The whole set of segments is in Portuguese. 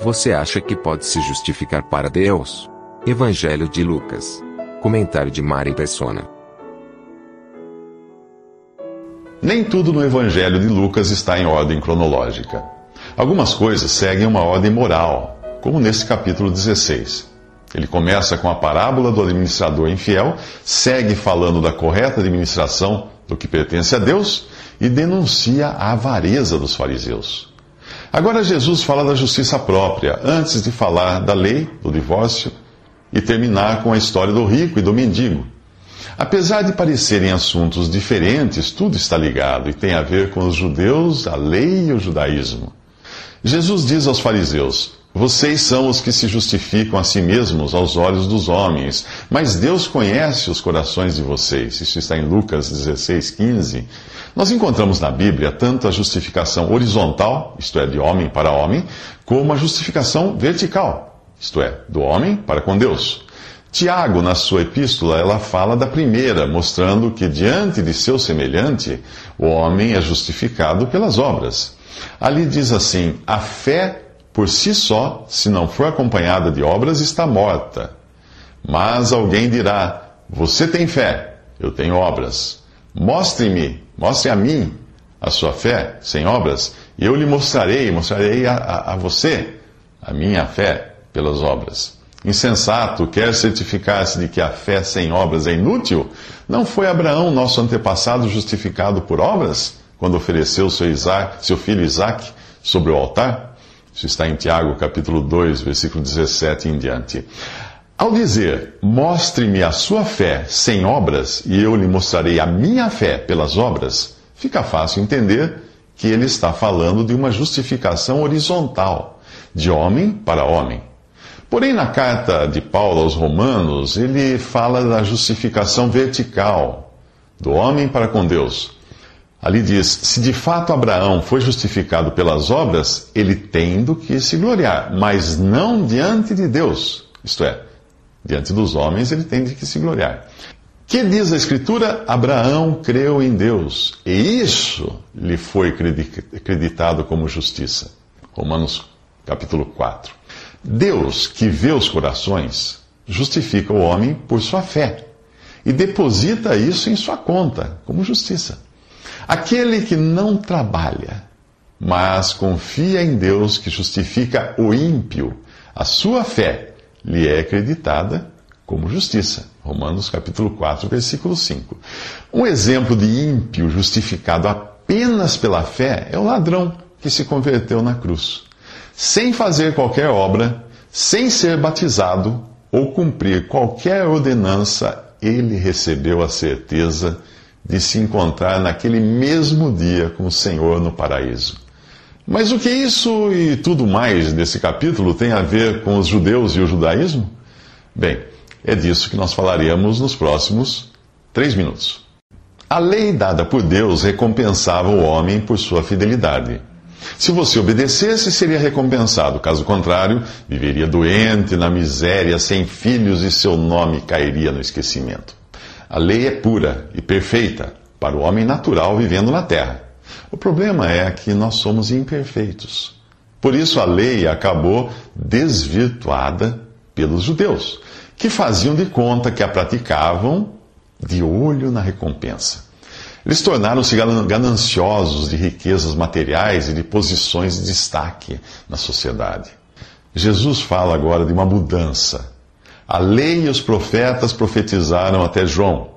Você acha que pode se justificar para Deus? Evangelho de Lucas. Comentário de Mari Persona. Nem tudo no Evangelho de Lucas está em ordem cronológica. Algumas coisas seguem uma ordem moral, como nesse capítulo 16. Ele começa com a parábola do administrador infiel, segue falando da correta administração do que pertence a Deus e denuncia a avareza dos fariseus. Agora Jesus fala da justiça própria, antes de falar da lei, do divórcio e terminar com a história do rico e do mendigo. Apesar de parecerem assuntos diferentes, tudo está ligado e tem a ver com os judeus, a lei e o judaísmo. Jesus diz aos fariseus: Vocês são os que se justificam a si mesmos aos olhos dos homens, mas Deus conhece os corações de vocês. Isso está em Lucas 16, 15. Nós encontramos na Bíblia tanto a justificação horizontal, isto é, de homem para homem, como a justificação vertical, isto é, do homem para com Deus. Tiago, na sua epístola, ela fala da primeira, mostrando que diante de seu semelhante, o homem é justificado pelas obras. Ali diz assim: a fé por si só, se não for acompanhada de obras, está morta. Mas alguém dirá: Você tem fé, eu tenho obras. Mostre-me, mostre a mim a sua fé sem obras, e eu lhe mostrarei, mostrarei a, a, a você a minha fé pelas obras. Insensato, quer certificar-se de que a fé sem obras é inútil? Não foi Abraão, nosso antepassado, justificado por obras, quando ofereceu seu, Isaac, seu filho Isaac sobre o altar? Isso está em Tiago, capítulo 2, versículo 17 em diante. Ao dizer, mostre-me a sua fé sem obras, e eu lhe mostrarei a minha fé pelas obras, fica fácil entender que ele está falando de uma justificação horizontal, de homem para homem. Porém, na carta de Paulo aos Romanos, ele fala da justificação vertical, do homem para com Deus. Ali diz: se de fato Abraão foi justificado pelas obras, ele tem do que se gloriar, mas não diante de Deus. Isto é, diante dos homens ele tem de que se gloriar. Que diz a Escritura? Abraão creu em Deus, e isso lhe foi acreditado como justiça. Romanos capítulo 4. Deus, que vê os corações, justifica o homem por sua fé e deposita isso em sua conta, como justiça. Aquele que não trabalha, mas confia em Deus que justifica o ímpio, a sua fé lhe é acreditada como justiça. Romanos capítulo 4, versículo 5. Um exemplo de ímpio justificado apenas pela fé é o ladrão que se converteu na cruz sem fazer qualquer obra, sem ser batizado ou cumprir qualquer ordenança, ele recebeu a certeza de se encontrar naquele mesmo dia com o Senhor no paraíso. Mas o que isso e tudo mais desse capítulo tem a ver com os judeus e o judaísmo? Bem, é disso que nós falaremos nos próximos três minutos. A lei dada por Deus recompensava o homem por sua fidelidade. Se você obedecesse, seria recompensado. Caso contrário, viveria doente, na miséria, sem filhos e seu nome cairia no esquecimento. A lei é pura e perfeita para o homem natural vivendo na terra. O problema é que nós somos imperfeitos. Por isso a lei acabou desvirtuada pelos judeus, que faziam de conta que a praticavam de olho na recompensa. Eles tornaram-se gananciosos de riquezas materiais e de posições de destaque na sociedade. Jesus fala agora de uma mudança. A lei e os profetas profetizaram até João.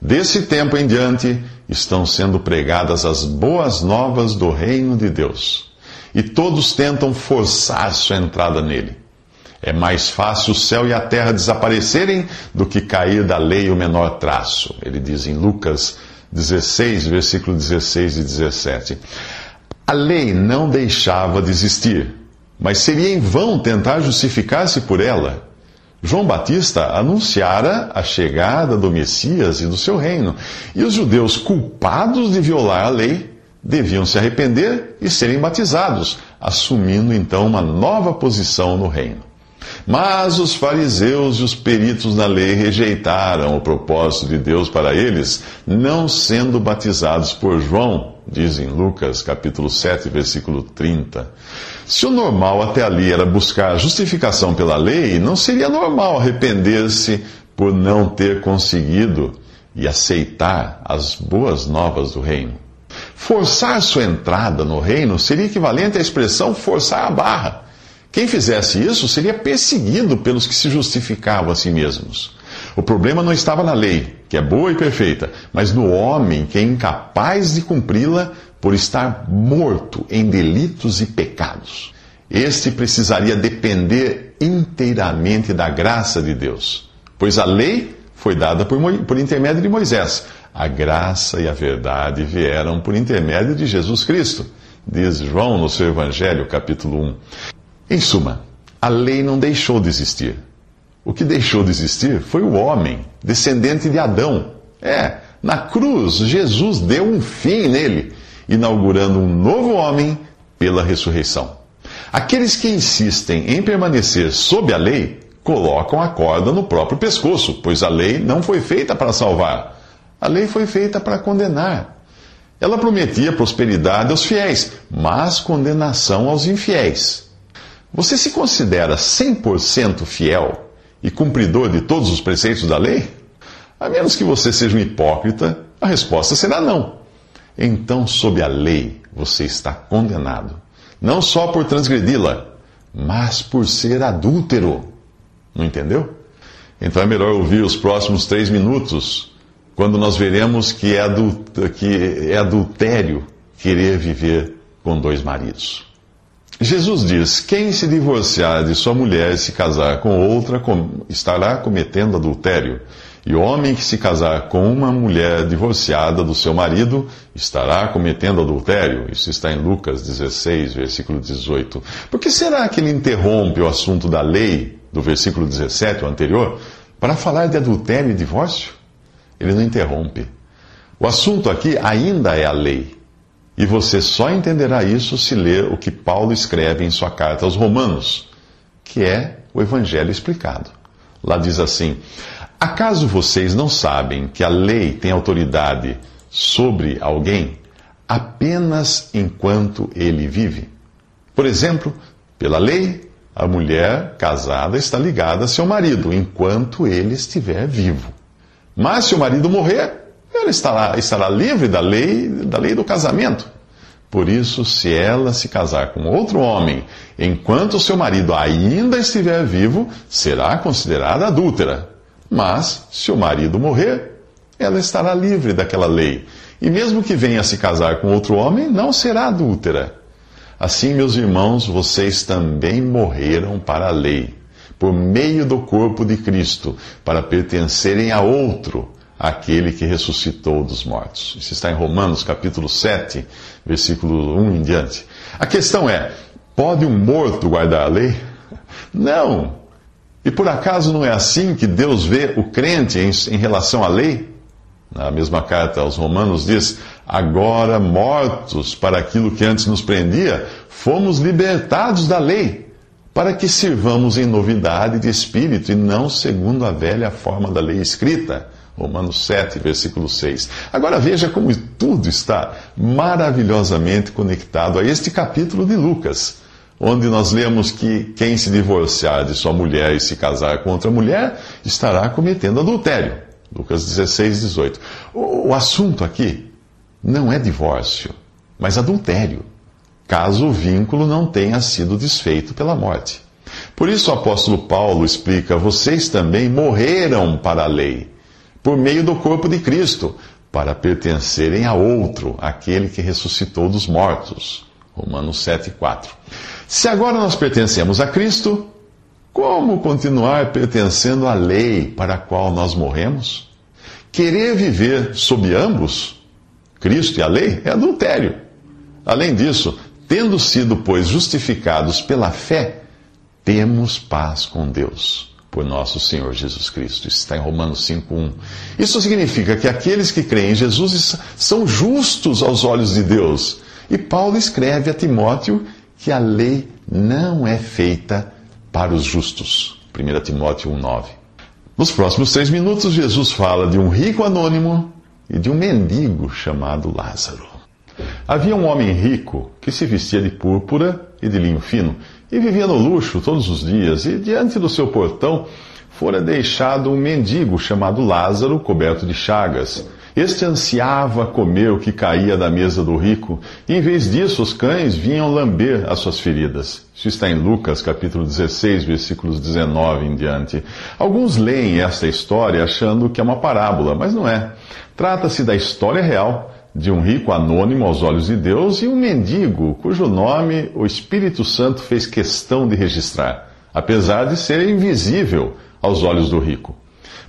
Desse tempo em diante estão sendo pregadas as boas novas do reino de Deus. E todos tentam forçar sua entrada nele. É mais fácil o céu e a terra desaparecerem do que cair da lei o menor traço. Ele diz em Lucas 16, versículo 16 e 17. A lei não deixava de existir, mas seria em vão tentar justificar-se por ela. João Batista anunciara a chegada do Messias e do seu reino, e os judeus culpados de violar a lei deviam se arrepender e serem batizados, assumindo então uma nova posição no reino. Mas os fariseus e os peritos na lei rejeitaram o propósito de Deus para eles, não sendo batizados por João, diz em Lucas capítulo 7, versículo 30. Se o normal até ali era buscar justificação pela lei, não seria normal arrepender-se por não ter conseguido e aceitar as boas novas do reino. Forçar sua entrada no reino seria equivalente à expressão forçar a barra. Quem fizesse isso seria perseguido pelos que se justificavam a si mesmos. O problema não estava na lei, que é boa e perfeita, mas no homem que é incapaz de cumpri-la por estar morto em delitos e pecados. Este precisaria depender inteiramente da graça de Deus, pois a lei foi dada por, por intermédio de Moisés. A graça e a verdade vieram por intermédio de Jesus Cristo, diz João no seu Evangelho, capítulo 1. Em suma, a lei não deixou de existir. O que deixou de existir foi o homem, descendente de Adão. É, na cruz, Jesus deu um fim nele, inaugurando um novo homem pela ressurreição. Aqueles que insistem em permanecer sob a lei colocam a corda no próprio pescoço, pois a lei não foi feita para salvar. A lei foi feita para condenar. Ela prometia prosperidade aos fiéis, mas condenação aos infiéis. Você se considera 100% fiel e cumpridor de todos os preceitos da lei? A menos que você seja um hipócrita, a resposta será não. Então, sob a lei, você está condenado. Não só por transgredi-la, mas por ser adúltero. Não entendeu? Então é melhor ouvir os próximos três minutos, quando nós veremos que é, é adultério querer viver com dois maridos. Jesus diz: Quem se divorciar de sua mulher e se casar com outra estará cometendo adultério. E o homem que se casar com uma mulher divorciada do seu marido estará cometendo adultério. Isso está em Lucas 16, versículo 18. Por que será que ele interrompe o assunto da lei, do versículo 17, o anterior, para falar de adultério e divórcio? Ele não interrompe. O assunto aqui ainda é a lei. E você só entenderá isso se ler o que Paulo escreve em sua carta aos Romanos, que é o Evangelho explicado. Lá diz assim: Acaso vocês não sabem que a lei tem autoridade sobre alguém apenas enquanto ele vive? Por exemplo, pela lei, a mulher casada está ligada a seu marido enquanto ele estiver vivo. Mas se o marido morrer, ela estará, estará livre da lei, da lei do casamento. Por isso, se ela se casar com outro homem enquanto seu marido ainda estiver vivo, será considerada adúltera. Mas, se o marido morrer, ela estará livre daquela lei. E mesmo que venha se casar com outro homem, não será adúltera. Assim, meus irmãos, vocês também morreram para a lei, por meio do corpo de Cristo, para pertencerem a outro aquele que ressuscitou dos mortos. Isso está em Romanos capítulo 7, versículo 1 em diante. A questão é: pode um morto guardar a lei? Não. E por acaso não é assim que Deus vê o crente em, em relação à lei? Na mesma carta aos Romanos diz: Agora mortos para aquilo que antes nos prendia, fomos libertados da lei, para que sirvamos em novidade de espírito e não segundo a velha forma da lei escrita Romanos 7, versículo 6. Agora veja como tudo está maravilhosamente conectado a este capítulo de Lucas, onde nós lemos que quem se divorciar de sua mulher e se casar com outra mulher estará cometendo adultério. Lucas 16, 18. O, assunto aqui não é divórcio, mas adultério, caso o vínculo não tenha sido desfeito pela morte. Por isso o apóstolo Paulo explica: vocês também morreram para a lei por meio do corpo de Cristo, para pertencerem a outro, aquele que ressuscitou dos mortos. Romanos 7,4. Se agora nós pertencemos a Cristo, como continuar pertencendo à lei para a qual nós morremos? Querer viver sob ambos Cristo e a lei é adultério. Além disso, tendo sido, pois, justificados pela fé, temos paz com Deus por nosso Senhor Jesus Cristo. Isso está em Romanos 5:1. Isso significa que aqueles que creem em Jesus são justos aos olhos de Deus. E Paulo escreve a Timóteo que a lei não é feita para os justos. 1 Timóteo 1,9. Nos próximos três minutos, Jesus fala de um rico anônimo e de um mendigo chamado Lázaro. Havia um homem rico que se vestia de púrpura e de linho fino e vivia no luxo todos os dias, e diante do seu portão fora deixado um mendigo chamado Lázaro, coberto de chagas. Este ansiava comer o que caía da mesa do rico, e em vez disso os cães vinham lamber as suas feridas. Isso está em Lucas, capítulo 16, versículos 19 em diante. Alguns leem esta história achando que é uma parábola, mas não é. Trata-se da história real de um rico anônimo aos olhos de Deus e um mendigo cujo nome o Espírito Santo fez questão de registrar, apesar de ser invisível aos olhos do rico.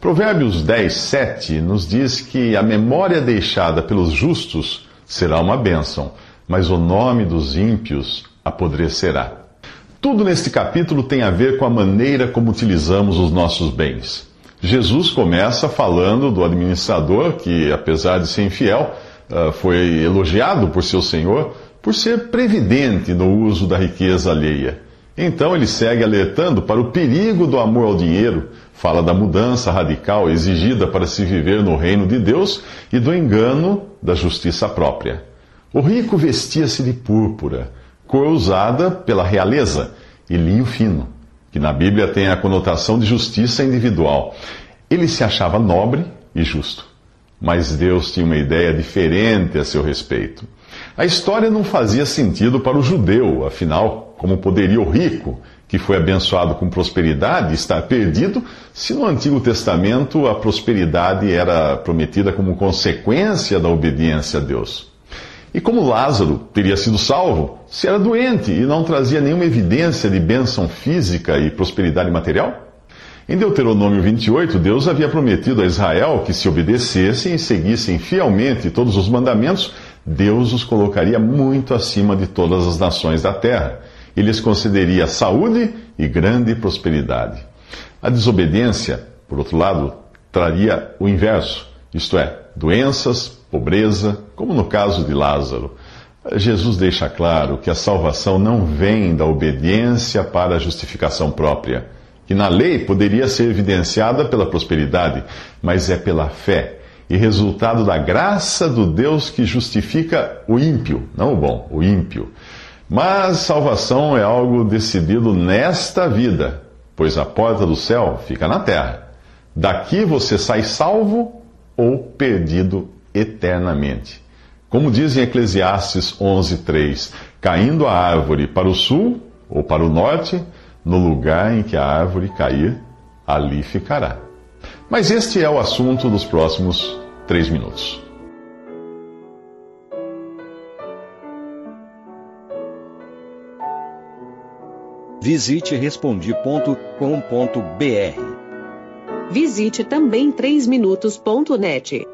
Provérbios 10, 7 nos diz que a memória deixada pelos justos será uma bênção, mas o nome dos ímpios apodrecerá. Tudo neste capítulo tem a ver com a maneira como utilizamos os nossos bens. Jesus começa falando do administrador que, apesar de ser infiel, foi elogiado por seu senhor por ser previdente no uso da riqueza alheia. Então ele segue alertando para o perigo do amor ao dinheiro, fala da mudança radical exigida para se viver no reino de Deus e do engano da justiça própria. O rico vestia-se de púrpura, cor usada pela realeza, e linho fino, que na Bíblia tem a conotação de justiça individual. Ele se achava nobre e justo. Mas Deus tinha uma ideia diferente a seu respeito. A história não fazia sentido para o judeu, afinal, como poderia o rico, que foi abençoado com prosperidade, estar perdido, se no Antigo Testamento a prosperidade era prometida como consequência da obediência a Deus? E como Lázaro teria sido salvo se era doente e não trazia nenhuma evidência de bênção física e prosperidade material? Em Deuteronômio 28, Deus havia prometido a Israel que, se obedecessem e seguissem fielmente todos os mandamentos, Deus os colocaria muito acima de todas as nações da terra e lhes concederia saúde e grande prosperidade. A desobediência, por outro lado, traria o inverso, isto é, doenças, pobreza, como no caso de Lázaro. Jesus deixa claro que a salvação não vem da obediência para a justificação própria que na lei poderia ser evidenciada pela prosperidade, mas é pela fé e resultado da graça do Deus que justifica o ímpio, não o bom, o ímpio. Mas salvação é algo decidido nesta vida, pois a porta do céu fica na terra. Daqui você sai salvo ou perdido eternamente. Como diz em Eclesiastes 11:3, caindo a árvore para o sul ou para o norte, no lugar em que a árvore cair, ali ficará. Mas este é o assunto dos próximos três minutos. Visite respondi.com.br. Visite também 3minutos.net.